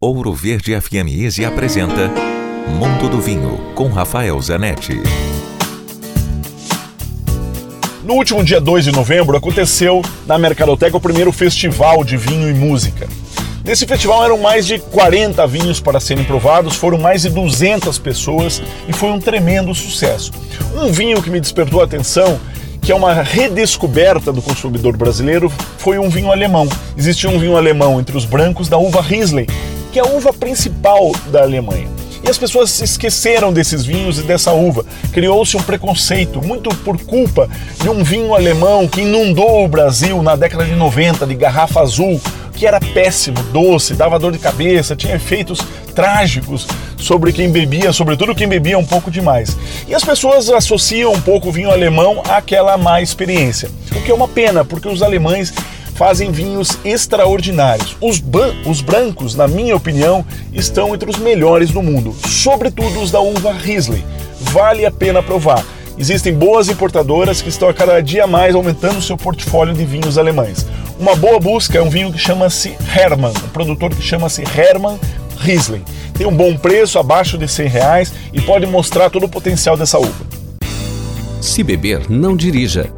Ouro Verde FM Easy apresenta Mundo do Vinho com Rafael Zanetti. No último dia 2 de novembro aconteceu na Mercadoteca o primeiro festival de vinho e música. Nesse festival eram mais de 40 vinhos para serem provados, foram mais de 200 pessoas e foi um tremendo sucesso. Um vinho que me despertou a atenção que é uma redescoberta do consumidor brasileiro, foi um vinho alemão. Existia um vinho alemão entre os brancos da uva Riesling, que é a uva principal da Alemanha. E as pessoas se esqueceram desses vinhos e dessa uva. Criou-se um preconceito, muito por culpa de um vinho alemão que inundou o Brasil na década de 90, de garrafa azul, que era péssimo, doce, dava dor de cabeça, tinha efeitos trágicos sobre quem bebia, sobretudo quem bebia um pouco demais. E as pessoas associam um pouco o vinho alemão àquela má experiência, o que é uma pena, porque os alemães fazem vinhos extraordinários. Os, os brancos, na minha opinião, estão entre os melhores do mundo, sobretudo os da uva Riesling. Vale a pena provar. Existem boas importadoras que estão a cada dia mais aumentando seu portfólio de vinhos alemães. Uma boa busca é um vinho que chama-se Hermann, um produtor que chama-se Hermann Riesling. Tem um bom preço, abaixo de 100 reais e pode mostrar todo o potencial dessa uva. Se beber, não dirija.